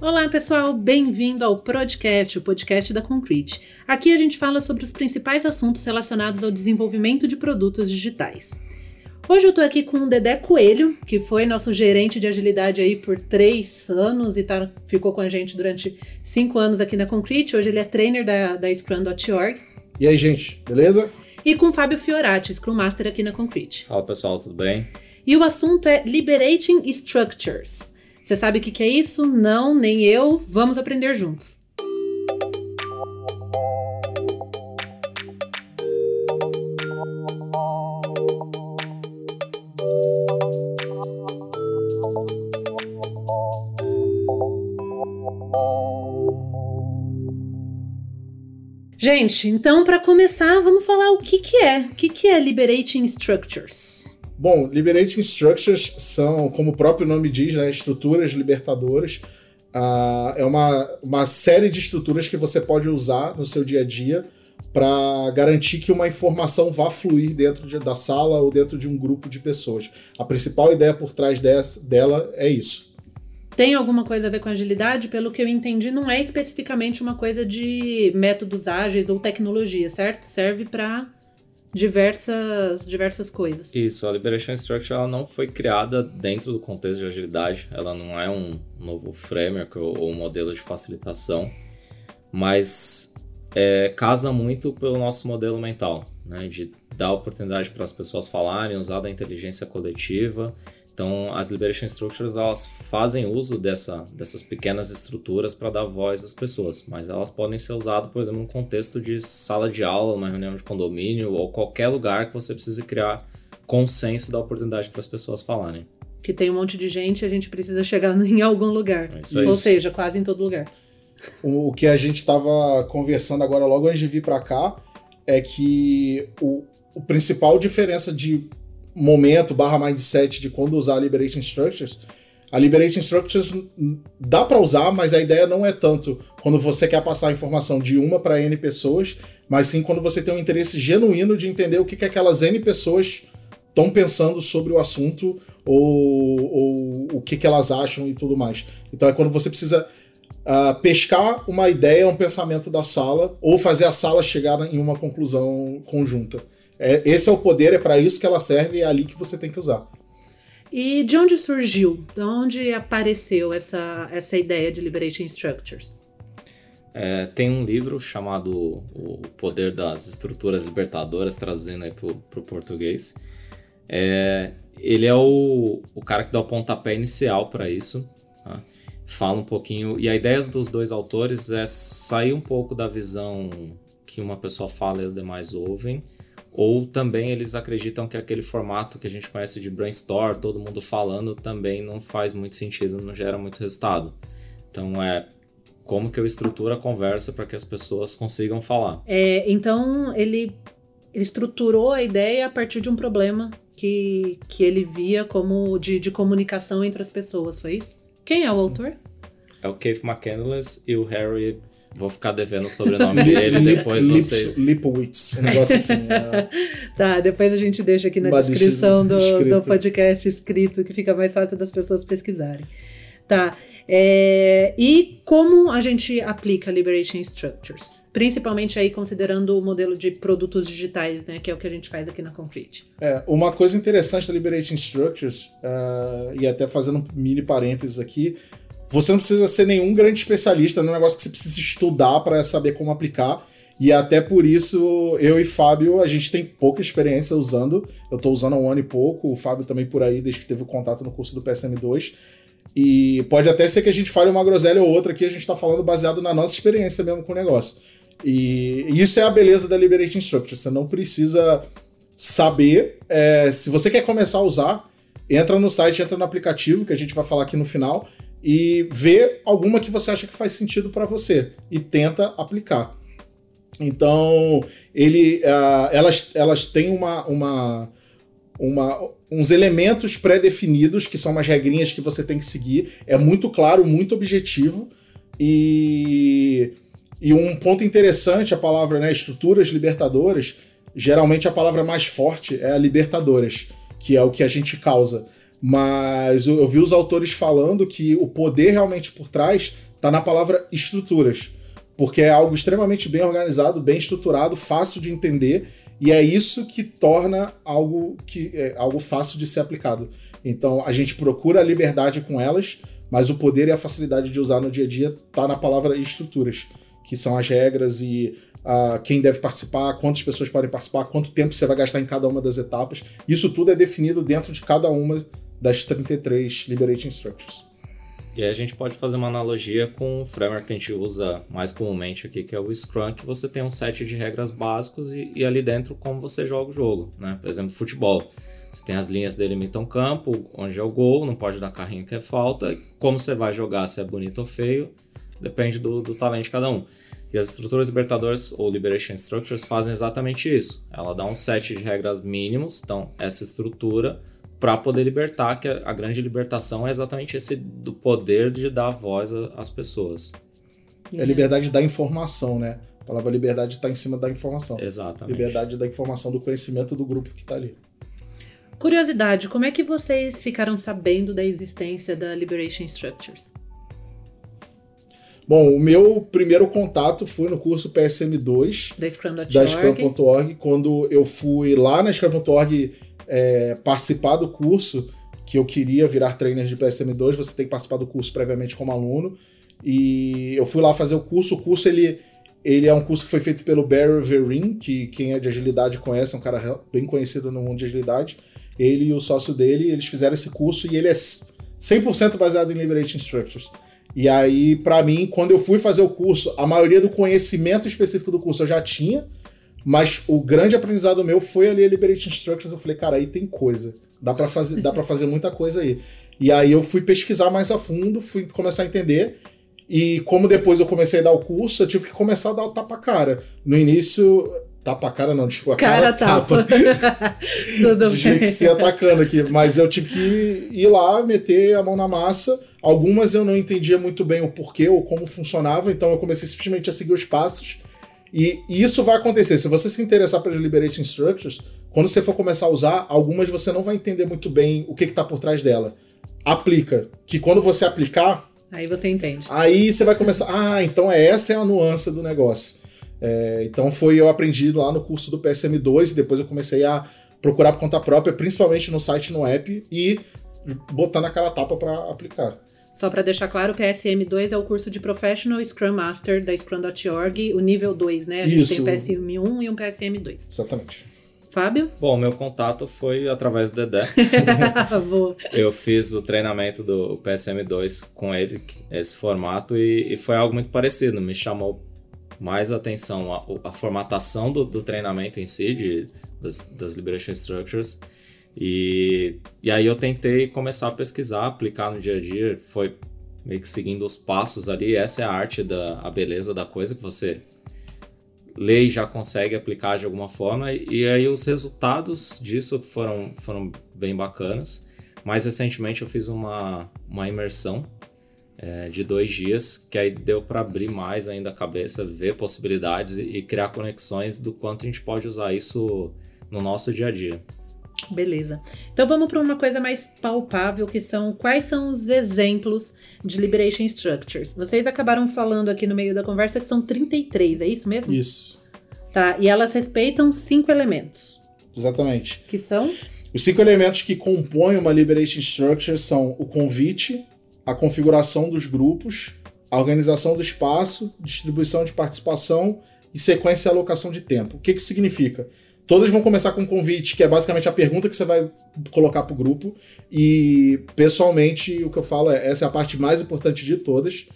Olá, pessoal, bem-vindo ao Podcast, o podcast da Concrete. Aqui a gente fala sobre os principais assuntos relacionados ao desenvolvimento de produtos digitais. Hoje eu tô aqui com o Dedé Coelho, que foi nosso gerente de agilidade aí por três anos e tá, ficou com a gente durante cinco anos aqui na Concrete. Hoje ele é trainer da, da Scrum.org. E aí, gente, beleza? E com o Fábio Fiorati, Scrum Master aqui na Concrete. Fala pessoal, tudo bem? E o assunto é Liberating Structures. Você sabe o que é isso? Não, nem eu. Vamos aprender juntos. Gente, então para começar, vamos falar o que, que é. O que, que é Liberating Structures? Bom, Liberating Structures são, como o próprio nome diz, né, estruturas libertadoras. Uh, é uma, uma série de estruturas que você pode usar no seu dia a dia para garantir que uma informação vá fluir dentro de, da sala ou dentro de um grupo de pessoas. A principal ideia por trás dessa, dela é isso tem alguma coisa a ver com agilidade, pelo que eu entendi, não é especificamente uma coisa de métodos ágeis ou tecnologia, certo? Serve para diversas diversas coisas. Isso, a Liberation Structure ela não foi criada dentro do contexto de agilidade, ela não é um novo framework ou, ou modelo de facilitação, mas é, casa muito pelo nosso modelo mental, né, de dar oportunidade para as pessoas falarem, usar da inteligência coletiva então, as Liberation Structures elas fazem uso dessa, dessas pequenas estruturas para dar voz às pessoas, mas elas podem ser usadas, por exemplo, num contexto de sala de aula, uma reunião de condomínio ou qualquer lugar que você precise criar consenso da oportunidade para as pessoas falarem. Que tem um monte de gente, a gente precisa chegar em algum lugar. É ou seja, quase em todo lugar. O, que a gente estava conversando agora, logo antes de vir para cá, é que o, o principal diferença de momento barra mindset de quando usar Liberating Structures, a Liberating Structures dá para usar, mas a ideia não é tanto quando você quer passar a informação de uma para N pessoas, mas sim quando você tem um interesse genuíno de entender o que, que aquelas N pessoas estão pensando sobre o assunto ou, ou o que, que elas acham e tudo mais. Então é quando você precisa uh, pescar uma ideia, um pensamento da sala ou fazer a sala chegar em uma conclusão conjunta. É, esse é o poder, é para isso que ela serve e é ali que você tem que usar. E de onde surgiu? De onde apareceu essa, essa ideia de Liberation Structures? É, tem um livro chamado O Poder das Estruturas Libertadoras, traduzindo aí para o português. É, ele é o, o cara que dá o pontapé inicial para isso. Tá? Fala um pouquinho. E a ideia dos dois autores é sair um pouco da visão que uma pessoa fala e os demais ouvem ou também eles acreditam que aquele formato que a gente conhece de brainstorm, todo mundo falando, também não faz muito sentido, não gera muito resultado. Então é como que eu estruturo a conversa para que as pessoas consigam falar. É, então ele estruturou a ideia a partir de um problema que, que ele via como de, de comunicação entre as pessoas, foi isso? Quem é o autor? É o Keith McCandless e o Harry Vou ficar devendo o sobrenome dele depois você. Lipowitz, um negócio assim. É... tá, depois a gente deixa aqui na descrição do, do podcast escrito, que fica mais fácil das pessoas pesquisarem. Tá. É, e como a gente aplica Liberation Structures? Principalmente aí considerando o modelo de produtos digitais, né? Que é o que a gente faz aqui na Concrete. É, uma coisa interessante da Liberating Structures, uh, e até fazendo um mini parênteses aqui, você não precisa ser nenhum grande especialista, não é um negócio que você precisa estudar para saber como aplicar. E até por isso, eu e Fábio, a gente tem pouca experiência usando. Eu estou usando há um ano e pouco, o Fábio também por aí, desde que teve o contato no curso do PSM2. E pode até ser que a gente fale uma groselha ou outra aqui, a gente está falando baseado na nossa experiência mesmo com o negócio. E isso é a beleza da Liberating Structure. Você não precisa saber. É, se você quer começar a usar, entra no site, entra no aplicativo, que a gente vai falar aqui no final e vê alguma que você acha que faz sentido para você e tenta aplicar. Então, ele, uh, elas, elas têm uma, uma, uma, uns elementos pré-definidos, que são umas regrinhas que você tem que seguir. É muito claro, muito objetivo. E, e um ponto interessante, a palavra né, estruturas libertadoras, geralmente a palavra mais forte é a libertadoras, que é o que a gente causa. Mas eu vi os autores falando que o poder realmente por trás tá na palavra estruturas, porque é algo extremamente bem organizado, bem estruturado, fácil de entender, e é isso que torna algo que é algo fácil de ser aplicado. Então a gente procura a liberdade com elas, mas o poder e a facilidade de usar no dia a dia tá na palavra estruturas, que são as regras e uh, quem deve participar, quantas pessoas podem participar, quanto tempo você vai gastar em cada uma das etapas. Isso tudo é definido dentro de cada uma das 33 Liberating Structures. E aí a gente pode fazer uma analogia com o framework que a gente usa mais comumente aqui, que é o Scrum, que você tem um set de regras básicos e, e ali dentro como você joga o jogo, né? Por exemplo, futebol. Você tem as linhas que delimitam campo, onde é o gol, não pode dar carrinho que é falta. Como você vai jogar, se é bonito ou feio, depende do, do talento de cada um. E as estruturas libertadoras ou Liberation Structures fazem exatamente isso. Ela dá um set de regras mínimos, então essa estrutura para poder libertar, que a, grande libertação é exatamente esse do poder de dar voz às pessoas. É a liberdade da informação, né? A palavra liberdade está em cima da informação. Exatamente. Liberdade da informação, do conhecimento do grupo que está ali. Curiosidade, como é que vocês ficaram sabendo da existência da Liberation Structures? Bom, o meu primeiro contato foi no curso PSM2 da Scrum.org, da Scrum.org quando eu fui lá na Scrum.org é, participar do curso, que eu queria virar trainer de PSM2, você tem que participar do curso previamente como aluno. E eu fui lá fazer o curso. O curso ele, ele é um curso que foi feito pelo Barry Verin, que quem é de agilidade conhece, é um cara bem conhecido no mundo de agilidade. Ele e o sócio dele, eles fizeram esse curso e ele é 100% baseado em Liberating Structures. E aí, para mim, quando eu fui fazer o curso, a maioria do conhecimento específico do curso eu já tinha, mas o grande aprendizado meu foi ali a Liberation Structures. Eu falei, cara, aí tem coisa. Dá para fazer, dá para fazer muita coisa aí. E aí eu fui pesquisar mais a fundo, fui começar a entender. E como depois eu comecei a dar o curso, eu tive que começar a dar o tapa-cara. No início, tapa-cara não, desculpa, cara, cara tapa. Tudo bem. atacando aqui. Mas eu tive que ir lá, meter a mão na massa. Algumas eu não entendia muito bem o porquê ou como funcionava, então eu comecei simplesmente a seguir os passos e, isso vai acontecer. Se você se interessar pelas Liberating Structures, quando você for começar a usar, algumas você não vai entender muito bem o que está por trás dela. Aplica. Que quando você aplicar. Aí você entende. Aí você vai começar. Ah, então é essa é a nuance do negócio. É, então foi eu aprendi lá no curso do PSM2 e depois eu comecei a procurar por conta própria, principalmente no site no app e botar na cara tapa para aplicar. Só para deixar claro, o PSM2 é o curso de Professional Scrum Master da Scrum.org, o nível 2, né? A gente Isso. tem um PSM1 e um PSM2. Exatamente. Fábio? Bom, meu contato foi através do Dedé. eu fiz o treinamento do PSM2 com ele, esse formato, e, e foi algo muito parecido. Me chamou mais atenção a, a formatação do, do, treinamento em si, de, das, das Liberation Structures, e, e aí eu tentei começar a pesquisar, aplicar no dia a dia, foi meio que seguindo os passos ali. Essa é a arte da a beleza da coisa que você lê e já consegue aplicar de alguma forma. E aí os resultados disso foram, foram bem bacanas. Mais recentemente eu fiz uma, uma imersão é, de dois dias, que aí deu para abrir mais ainda a cabeça, ver possibilidades e, e criar conexões do quanto a gente pode usar isso no nosso dia a dia. Beleza. Então vamos para uma coisa mais palpável, que são quais são os exemplos de Liberation Structures. Vocês acabaram falando aqui no meio da conversa que são 33, é isso mesmo? Isso. Tá, e elas respeitam cinco elementos. Exatamente. Que são? Os cinco elementos que compõem uma Liberation Structure são o convite, a configuração dos grupos, a organização do espaço, distribuição de participação e sequência e alocação de tempo. O que, que significa? Todas vão começar com um convite, que é basicamente a pergunta que você vai colocar pro grupo. E, pessoalmente, o que eu falo é: essa é a parte mais importante de todas.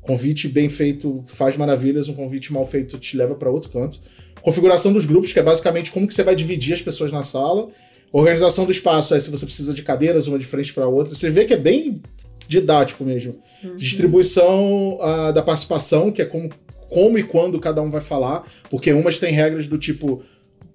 Convite bem feito faz maravilhas, um convite mal feito te leva para outro canto. Configuração dos grupos, que é basicamente como que você vai dividir as pessoas na sala. Organização do espaço é se você precisa de cadeiras, uma de frente para outra. Você vê que é bem didático mesmo. Uhum. Distribuição uh, da participação, que é como, como e quando cada um vai falar, porque umas têm regras do tipo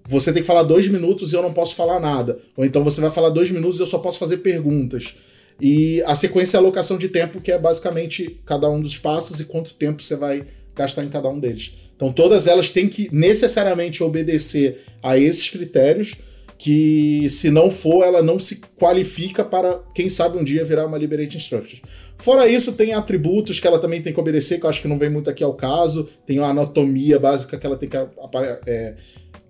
você tem que falar dois minutos e eu não posso falar nada. Ou então você vai falar dois minutos e eu só posso fazer perguntas. E a sequência é a alocação de tempo, que é basicamente cada um dos passos e quanto tempo você vai gastar em cada um deles. Então todas elas têm que necessariamente obedecer a esses critérios. que se não for, ela não se qualifica para, quem sabe, um dia virar uma Liberating Structure. Fora isso, tem atributos que ela também tem que obedecer, que eu acho que não vem muito aqui ao caso. Tem uma anatomia básica que ela tem que é,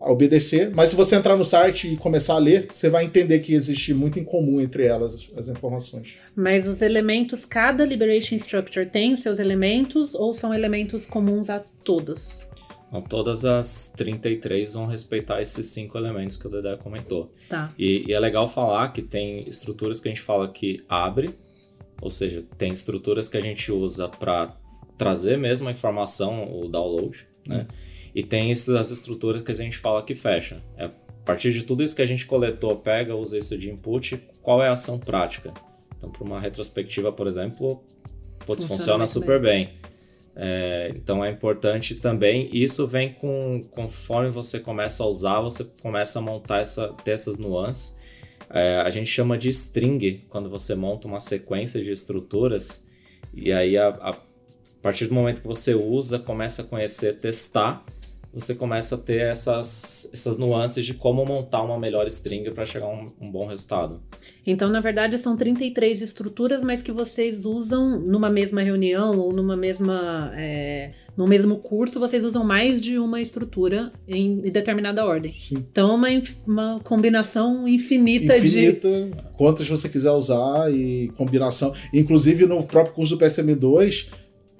obedecer. Mas se você entrar no site e começar a ler, você vai entender que existe muito em comum entre elas as informações. Mas os elementos, cada Liberation Structure tem seus elementos ou são elementos comuns a todos? Então, todas as 33 vão respeitar esses cinco elementos que o Dedé comentou. Tá. E, e, é legal falar que tem estruturas que a gente fala que abre, ou seja, tem estruturas que a gente usa para trazer mesmo a informação, o download, né? Hum. E tem as estruturas que a gente fala que fecha. É, a partir de tudo isso que a gente coletou, pega, usa isso de input, qual é a ação prática? Então, para uma retrospectiva, por exemplo, putz, funciona, funciona super bem. bem. É, então é importante também. Isso vem com conforme você começa a usar, você começa a montar essa, ter essas nuances. É, a gente chama de string quando você monta uma sequência de estruturas. E aí, a, a partir do momento que você usa, começa a conhecer, testar você começa a ter essas, essas nuances de como montar uma melhor string para chegar a um, um, bom resultado. Então, na verdade, são 33 estruturas, mas que vocês usam numa mesma reunião ou numa mesma. É, no mesmo curso, vocês usam mais de uma estrutura em determinada ordem. Sim. Então, uma, uma combinação infinita, infinita de. Quantas você quiser usar e combinação. Inclusive, no próprio curso do PSM2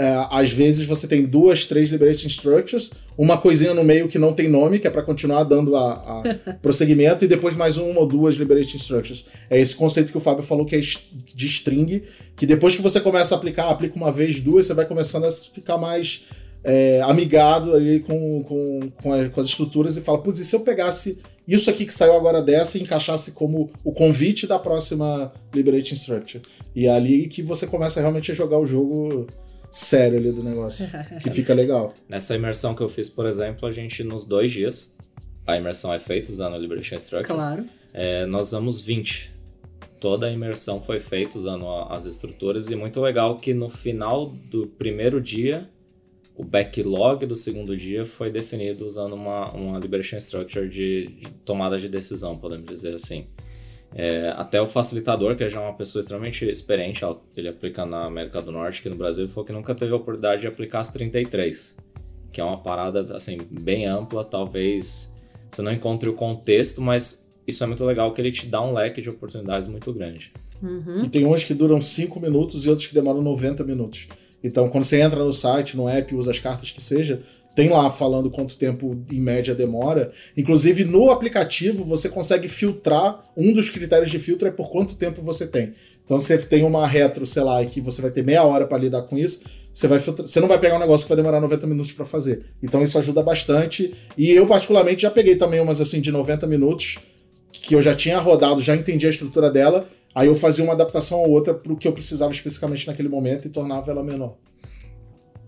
é, às vezes você tem duas, três liberating structures, uma coisinha no meio que não tem nome, que é para continuar dando a, a prosseguimento, e depois mais uma ou duas liberating structures. É esse conceito que o Fábio falou que é de string, que depois que você começa a aplicar, aplica uma vez, duas, você vai começando a ficar mais é, amigado ali com, com, com, a, com, as estruturas e fala, putz, e se eu pegasse isso aqui que saiu agora dessa e encaixasse como o convite da próxima liberating structure? E é ali que você começa realmente a jogar o jogo sério ali do negócio, que fica legal. Nessa imersão que eu fiz, por exemplo, a gente nos dois dias, a imersão é feita usando a Liberation Structures, claro. É, nós usamos 20. Toda a imersão foi feita usando as estruturas e muito legal que no final do primeiro dia, o backlog do segundo dia foi definido usando uma, uma Liberation Structure de, de tomada de decisão, podemos dizer assim. É, até o facilitador, que é já uma pessoa extremamente experiente, ele aplica na América do Norte, aqui no Brasil, ele falou que nunca teve a oportunidade de aplicar as 33, que é uma parada assim bem ampla, talvez você não encontre o contexto, mas isso é muito legal que ele te dá um leque de oportunidades muito grande. Uhum. E tem uns que duram 5 minutos e outros que demoram 90 minutos. Então, quando você entra no site, no app, usa as cartas que seja, tem lá falando quanto tempo em média demora. Inclusive no aplicativo você consegue filtrar. Um dos critérios de filtro é por quanto tempo você tem. Então você tem uma retro, sei lá, que você vai ter meia hora para lidar com isso. Você, vai filtrar, você não vai pegar um negócio que vai demorar 90 minutos para fazer. Então isso ajuda bastante. E eu, particularmente, já peguei também umas assim de 90 minutos, que eu já tinha rodado, já entendi a estrutura dela. Aí eu fazia uma adaptação ou outra para o que eu precisava especificamente naquele momento e tornava ela menor.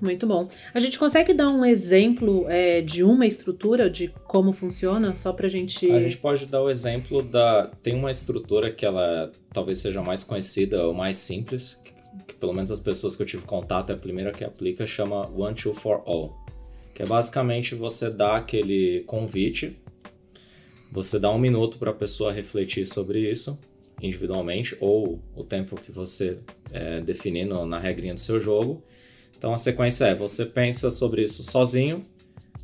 Muito bom. A gente consegue dar um exemplo é, de uma estrutura, de como funciona, só pra gente. A gente pode dar o exemplo da. Tem uma estrutura que ela talvez seja mais conhecida ou mais simples, que, que pelo menos as pessoas que eu tive contato, é a primeira que aplica, chama One Two for All. Que é basicamente você dá aquele convite, você dá um minuto para a pessoa refletir sobre isso individualmente, ou o tempo que você é, definir na regrinha do seu jogo então a sequência é: você pensa sobre isso sozinho,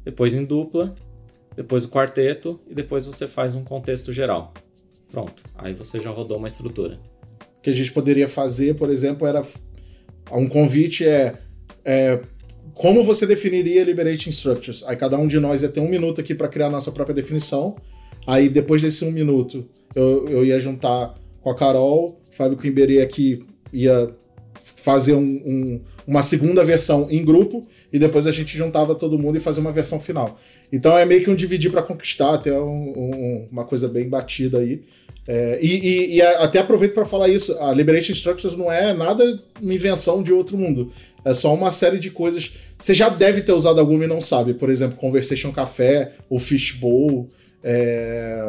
depois em dupla, depois o quarteto e depois você faz um contexto geral. Pronto, aí você já rodou uma estrutura. O que a gente poderia fazer, por exemplo, era um convite é, é como você definiria Liberating Structures? Aí cada um de nós ia ter um minuto aqui para criar a nossa própria definição. Aí depois desse um minuto, eu, eu ia juntar com a Carol, Fábio Quimberê aqui ia fazer um, um, uma segunda versão em grupo e depois a gente juntava todo mundo e fazia uma versão final. Então é meio que um dividir para conquistar, até um, um, uma coisa bem batida aí. É, e, e, e, até aproveito para falar isso: a Liberation Structures não é nada uma invenção de outro mundo. É só uma série de coisas. Você já deve ter usado alguma e não sabe. Por exemplo, Conversation Café, ou Fishbowl. É,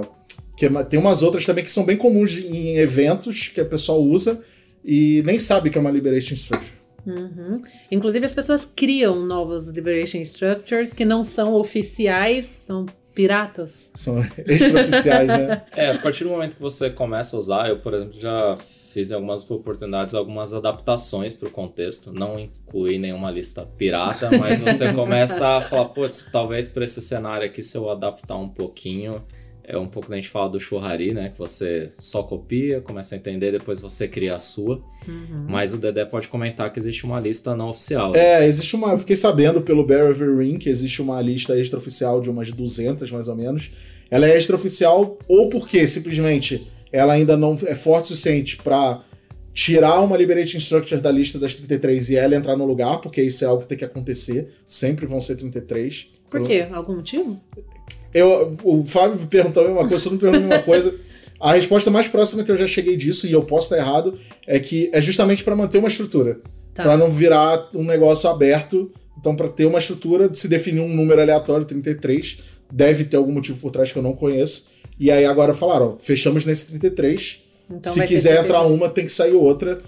que é tem umas outras também que são bem comuns em eventos que a pessoa usa e nem sabe que é uma Liberation Structure. Uhum. Inclusive, as pessoas criam novos Liberation Structures que não são oficiais, são piratas? São extraoficiais, né? É, a partir do momento que você começa a usar, eu, por exemplo, já fiz em algumas oportunidades algumas adaptações para o contexto. Não incluí nenhuma lista pirata, mas você começa a falar, putz, talvez para esse cenário aqui, se eu adaptar um pouquinho, é um pouco que a gente fala do churrari, né? Que você só copia, começa a entender, depois você cria a sua. Uhum. Mas o Dedé pode comentar que existe uma lista não oficial. Né? É, existe uma. Eu fiquei sabendo pelo Bear Ring que existe uma lista extraoficial de umas 200 mais ou menos. Ela é extraoficial ou porque simplesmente ela ainda não é forte o suficiente para tirar uma Liberating Structure da lista das 33 e ela entrar no lugar, porque isso é algo que tem que acontecer. Sempre vão ser 33. Por quê? Algum motivo? Eu, o Fábio perguntou a mesma coisa, todo mundo perguntou a mesma coisa. A resposta mais próxima que eu já cheguei disso, e eu posso estar errado, é que é justamente para manter uma estrutura. Tá. Para não virar um negócio aberto. Então, para ter uma estrutura, se definir um número aleatório, 33, deve ter algum motivo por trás que eu não conheço. E aí agora falaram, ó, fechamos nesse 33. Então se quiser entrar uma, tem que sair outra.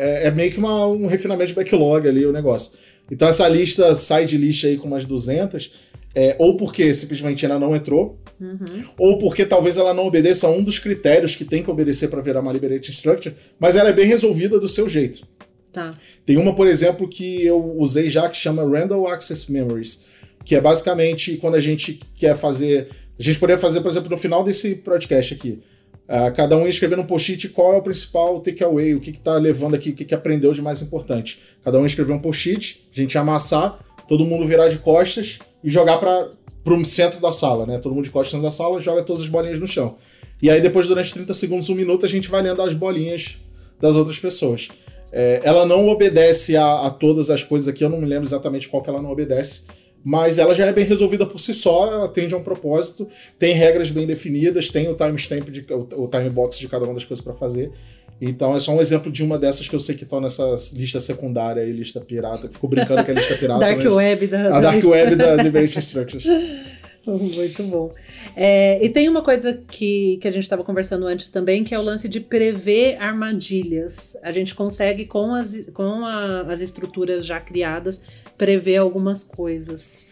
É, é meio que uma, um refinamento de backlog ali o negócio. Então essa lista, side list aí com umas 200, é, ou porque simplesmente ainda não entrou, uhum. ou porque talvez ela não obedeça a um dos critérios que tem que obedecer para virar uma Liberating Structure, mas ela é bem resolvida do seu jeito. Tá. Tem uma, por exemplo, que eu usei já que chama Random Access Memories, que é basicamente quando a gente quer fazer. A gente poderia fazer, por exemplo, no final desse podcast aqui. Uh, cada um ia escrever no post-it qual é o principal takeaway, o que está levando aqui, o que, que aprendeu de mais importante. Cada um ia escrever um post-it, a gente ia amassar, todo mundo virar de costas e jogar para o centro da sala, né? Todo mundo de costas da sala joga todas as bolinhas no chão. E aí, depois, durante 30 segundos, um minuto, a gente vai lendo as bolinhas das outras pessoas. É, ela não obedece a, a, todas as coisas aqui, eu não me lembro exatamente qual que ela não obedece, mas ela já é bem resolvida por si só, atende a um propósito, tem regras bem definidas, tem o timestamp, de, o, o time box de cada uma das coisas para fazer. Então é só um exemplo de uma dessas que eu sei que estão nessa lista secundária e lista pirata. Ficou brincando que é lista pirata. Dark mas... Web da. A Dark Web da Liberation Structures. Muito bom. É, e tem uma coisa que, que a gente estava conversando antes também, que é o lance de prever armadilhas. A gente consegue, com as, com a, as estruturas já criadas, prever algumas coisas.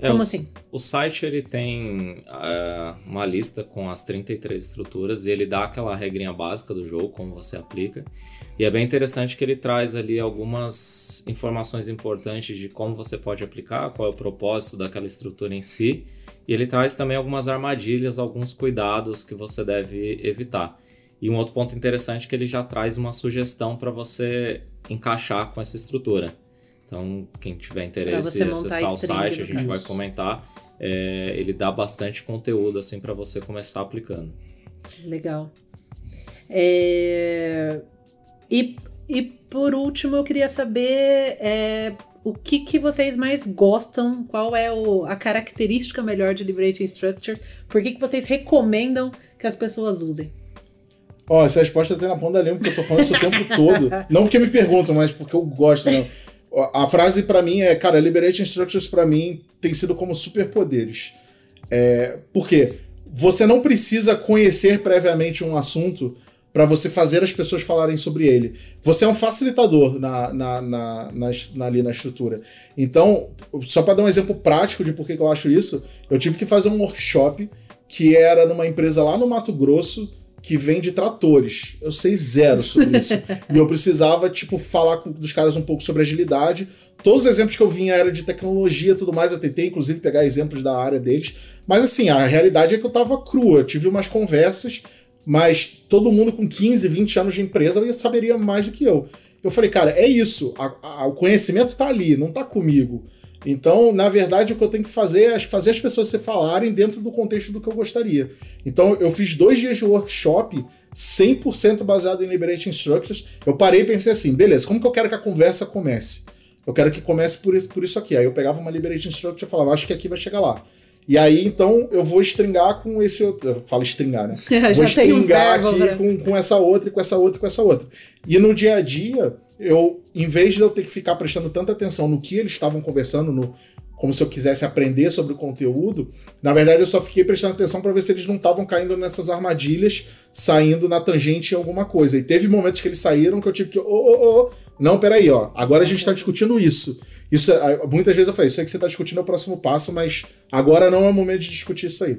É, Como o, assim? O site ele tem uh, uma lista com as 33 estruturas e ele dá aquela regrinha básica do jogo, como você aplica. E é bem interessante que ele traz ali algumas informações importantes de como você pode aplicar, qual é o propósito daquela estrutura em si. E ele traz também algumas armadilhas, alguns cuidados que você deve evitar. E um outro ponto interessante é que ele já traz uma sugestão para você encaixar com essa estrutura. Então, quem tiver interesse em acessar o site, a gente vai comentar. É, ele dá bastante conteúdo assim para você começar aplicando. Legal. É... E, e por último, eu queria saber é, o que, que vocês mais gostam, qual é o, a característica melhor de Liberating Structure, por que, que vocês recomendam que as pessoas usem? Ó, oh, essa resposta tem na ponta da língua, porque eu tô falando isso o tempo todo. Não porque me perguntam, mas porque eu gosto. Não. A frase para mim é, cara, Liberating Structures para mim tem sido como superpoderes. É, por quê? Você não precisa conhecer previamente um assunto para você fazer as pessoas falarem sobre ele. Você é um facilitador na, na, na, na ali na estrutura. Então, só para dar um exemplo prático de por que eu acho isso, eu tive que fazer um workshop que era numa empresa lá no Mato Grosso que vende tratores. Eu sei zero sobre isso. e eu precisava, tipo, falar com dos caras um pouco sobre agilidade. Todos os exemplos que eu vinha eram de tecnologia e tudo mais. Eu tentei, inclusive, pegar exemplos da área deles. Mas, assim, a realidade é que eu tava crua. Eu tive umas conversas, mas todo mundo com 15, 20 anos de empresa saberia mais do que eu. Eu falei, cara, é isso. A, a, o conhecimento tá ali, não tá comigo. Então, na verdade, o que eu tenho que fazer é fazer as pessoas se falarem dentro do contexto do que eu gostaria. Então, eu fiz dois dias de workshop 100% baseado em Liberating Structures. Eu parei e pensei assim, beleza, como que eu quero que a conversa comece? Eu quero que comece por isso, por isso aqui. Aí eu pegava uma Liberating Structure e falava, acho que aqui vai chegar lá. E aí, então, eu vou stringar com esse outro. Eu falo stringar, né? vou stringar um aqui com, com essa outra, e com essa outra, e com essa outra. E no dia a dia, eu, em vez de eu ter que ficar prestando tanta atenção no que eles estavam conversando, no, como se eu quisesse aprender sobre o conteúdo, na verdade eu só fiquei prestando atenção para ver se eles não estavam caindo nessas armadilhas, saindo na tangente em alguma coisa. E teve momentos que eles saíram que eu tive que, ô, ô, ô, não, peraí, ó, agora a gente está discutindo isso. Isso, é, muitas vezes eu falei, isso aí que você está discutindo é o próximo passo, mas agora não é o momento de discutir isso aí.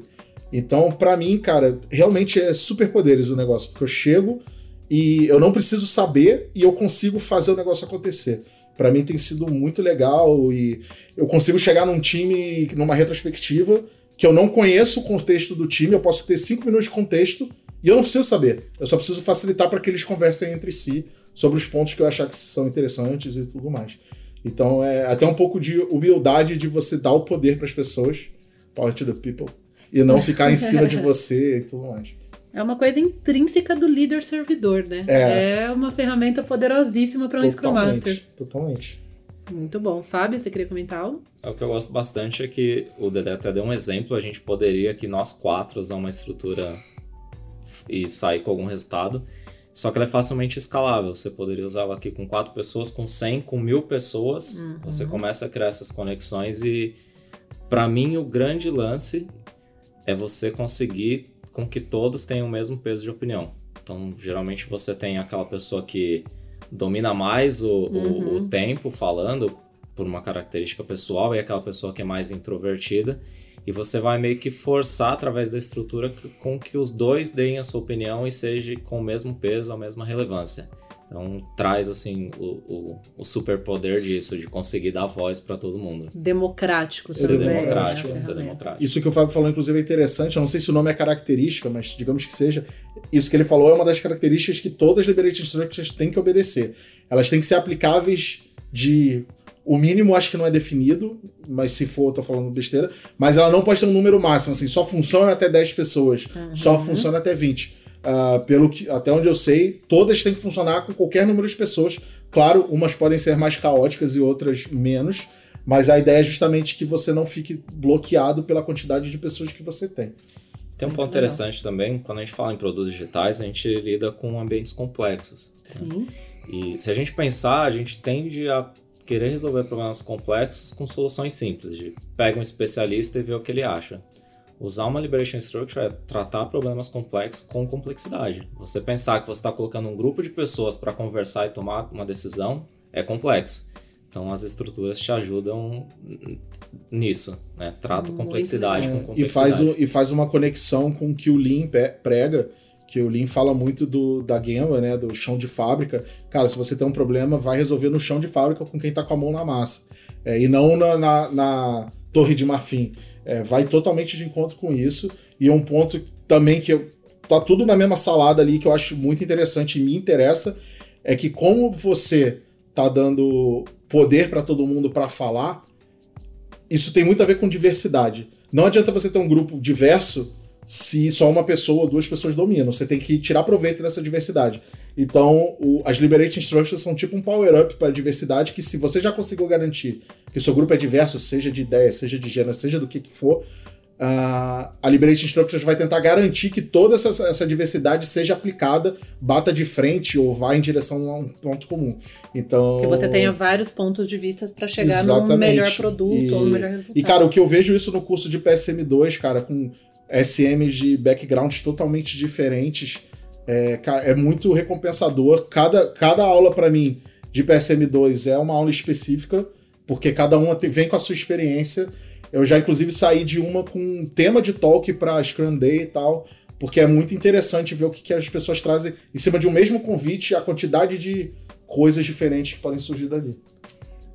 Então, para mim, cara, realmente é superpoderes o negócio, porque eu chego e eu não preciso saber e eu consigo fazer o negócio acontecer. Para mim tem sido muito legal e eu consigo chegar num time, numa retrospectiva, que eu não conheço o contexto do time, eu posso ter cinco minutos de contexto e eu não preciso saber. Eu só preciso facilitar para que eles conversem entre si sobre os pontos que eu achar que são interessantes e tudo mais. Então é até um pouco de humildade de você dar o poder para as pessoas, power to the people, e não ficar em cima de você e tudo mais. É uma coisa intrínseca do líder servidor, né? É, é uma ferramenta poderosíssima para um Scrum Master. Totalmente. Muito bom. Fábio, você queria comentar algo? É, o que eu gosto bastante é que o Dedé até deu um exemplo, a gente poderia que nós quatro usar uma estrutura e sair com algum resultado. Só que ela é facilmente escalável. Você poderia usar ela aqui com quatro pessoas, com 100, com mil pessoas. Uhum. Você começa a criar essas conexões e, para mim, o grande lance é você conseguir com que todos tenham o mesmo peso de opinião. Então, geralmente você tem aquela pessoa que domina mais o, uhum. o, o tempo falando por uma característica pessoal e aquela pessoa que é mais introvertida. E você vai meio que forçar através da estrutura com que os dois deem a sua opinião e seja com o mesmo peso, a mesma relevância. Então traz assim o, o, o superpoder disso, de conseguir dar voz para todo mundo. Democrático ser também. Democrático, né? ser democrático. Isso que o Fábio falou, inclusive, é interessante. Eu não sei se o nome é característica, mas digamos que seja. Isso que ele falou é uma das características que todas as Liberated Structures têm que obedecer. Elas têm que ser aplicáveis de. O mínimo acho que não é definido, mas se for, eu tô falando besteira. Mas ela não pode ter um número máximo, assim, só funciona até 10 pessoas, uhum. só funciona até 20. Uh, pelo que, até onde eu sei, todas têm que funcionar com qualquer número de pessoas. Claro, umas podem ser mais caóticas e outras menos, mas a ideia é justamente que você não fique bloqueado pela quantidade de pessoas que você tem. Tem um ponto interessante também, quando a gente fala em produtos digitais, a gente lida com ambientes complexos. Né? E se a gente pensar, a gente tende a querer resolver problemas complexos com soluções simples, de pega um especialista e vê o que ele acha. Usar uma Liberation Structure é tratar problemas complexos com complexidade. Você pensar que você está colocando um grupo de pessoas para conversar e tomar uma decisão é complexo. Então as estruturas te ajudam nisso, né? Trata complexidade com complexidade. E faz, o, e faz uma conexão com o que o Lean prega, que o Lean fala muito do, da Gemba, né? Do chão de fábrica. Cara, se você tem um problema, vai resolver no chão de fábrica com quem está com a mão na massa. É, e não na, na, na torre de marfim é, vai totalmente de encontro com isso. E é um ponto também que eu, tá tudo na mesma salada ali que eu acho muito interessante e me interessa é que como você tá dando poder para todo mundo para falar, isso tem muito a ver com diversidade. Não adianta você ter um grupo diverso se só uma pessoa ou duas pessoas dominam. Você tem que tirar proveito dessa diversidade. Então, o, as Liberating Structures são tipo um power-up para a diversidade que se você já conseguiu garantir que seu grupo é diverso, seja de ideia, seja de gênero, seja do que, que for, uh, a Liberating Structures vai tentar garantir que toda essa, essa, diversidade seja aplicada, bata de frente ou vá em direção a um ponto comum. Então... Que você tenha vários pontos de vista para chegar num melhor produto e, ou no melhor resultado. E, cara, o que eu vejo isso no curso de PSM2, cara, com SMs de backgrounds totalmente diferentes é, é muito recompensador. Cada, cada aula, para mim, de PSM2 é uma aula específica, porque cada uma vem com a sua experiência. Eu já, inclusive, saí de uma com um tema de talk para Scrum Day e tal, porque é muito interessante ver o que, que as pessoas trazem em cima de um mesmo convite, a quantidade de coisas diferentes que podem surgir dali.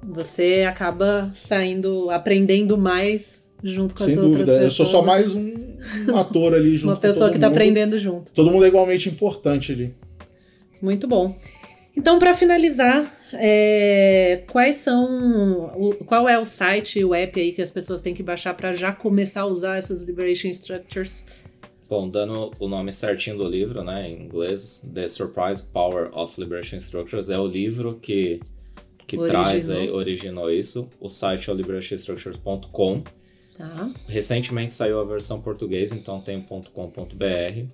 Você acaba saindo, aprendendo mais junto com Sem as dúvida. outras Eu sou só mais um, um ator ali junto Uma pessoa que está aprendendo junto. Todo mundo é igualmente importante ali. Muito bom. Então, para finalizar, é, quais são. O, qual é o site, o app aí que as pessoas têm que baixar para já começar a usar essas Liberation Structures? Bom, dando o nome certinho do livro, né, em inglês, The Surprise Power of Liberation Structures, é o livro que, que traz aí, originou isso. O site é o liberationstructures.com. Tá. Recentemente saiu a versão portuguesa, então tem .com.br.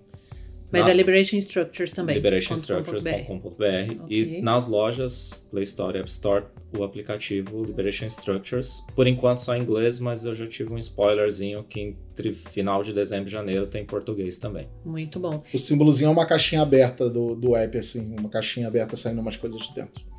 Mas Na... é Liberation Structures também. liberationstructures.com.br okay. E nas lojas Play Store e App Store, o aplicativo Liberation Structures. Por enquanto só em inglês, mas eu já tive um spoilerzinho que entre final de dezembro e janeiro tem português também. Muito bom. O símbolozinho é uma caixinha aberta do, do app, assim, uma caixinha aberta saindo umas coisas de dentro.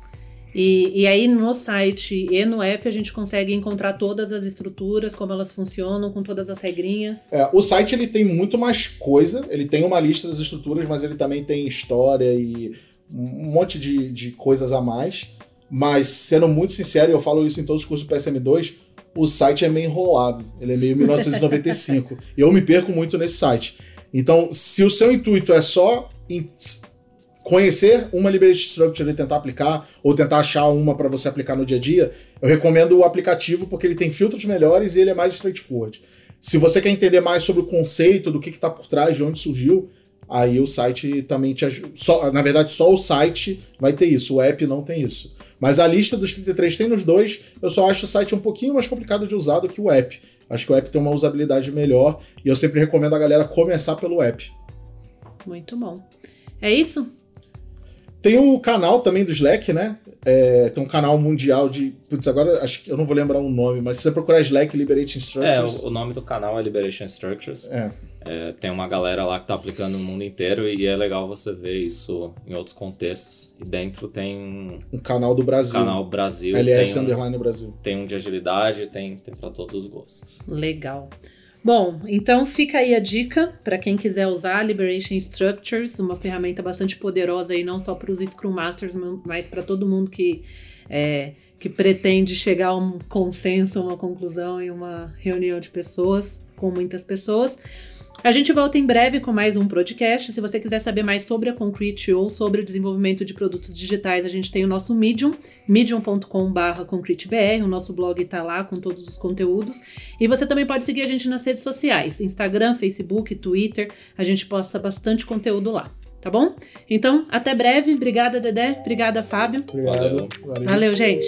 E, e aí no site e no app a gente consegue encontrar todas as estruturas, como elas funcionam, com todas as regrinhas. É, o site ele tem muito mais coisa, ele tem uma lista das estruturas, mas ele também tem história e um monte de, de coisas a mais. Mas, sendo muito sincero, e eu falo isso em todos os cursos do PSM2, o site é meio enrolado. Ele é meio 1995. e eu me perco muito nesse site. Então, se o seu intuito é só conhecer uma Liberation Structure e tentar aplicar, ou tentar achar uma para você aplicar no dia a dia, eu recomendo o aplicativo porque ele tem filtros melhores e ele é mais straightforward. Se você quer entender mais sobre o conceito, do que está por trás, de onde surgiu, aí o site também te ajuda. Só, na verdade, só o site vai ter isso, o app não tem isso. Mas a lista dos 33 tem nos dois, eu só acho o site um pouquinho mais complicado de usar do que o app. Acho que o app tem uma usabilidade melhor e eu sempre recomendo a galera começar pelo app. Muito bom. É isso? Tem o canal também do Slack, né? É, tem um canal mundial de. Putz, agora acho que eu não vou lembrar o um nome, mas se você procurar Slack Liberation Structures. É, o, o nome do canal é Liberation Structures. É. É, tem uma galera lá que tá aplicando no mundo inteiro e é legal você ver isso em outros contextos. E dentro tem um canal do Brasil. Canal Brasil. LS um, Underline Brasil. Tem um de agilidade, tem, tem para todos os gostos. Legal. Bom, então fica aí a dica para quem quiser usar Liberation Structures, uma ferramenta bastante poderosa aí não só para os Scrum Masters, mas para todo mundo que é, que pretende chegar a um consenso, uma conclusão em uma reunião de pessoas com muitas pessoas. A gente volta em breve com mais um podcast. Se você quiser saber mais sobre a Concrete ou sobre o desenvolvimento de produtos digitais, a gente tem o nosso Medium, medium.com.br concretebr. O nosso blog está lá com todos os conteúdos. E você também pode seguir a gente nas redes sociais, Instagram, Facebook, Twitter. A gente posta bastante conteúdo lá tá bom? Então, até breve. Obrigada, Dedé. Obrigada, Fábio. Obrigado. Valeu, Valeu gente.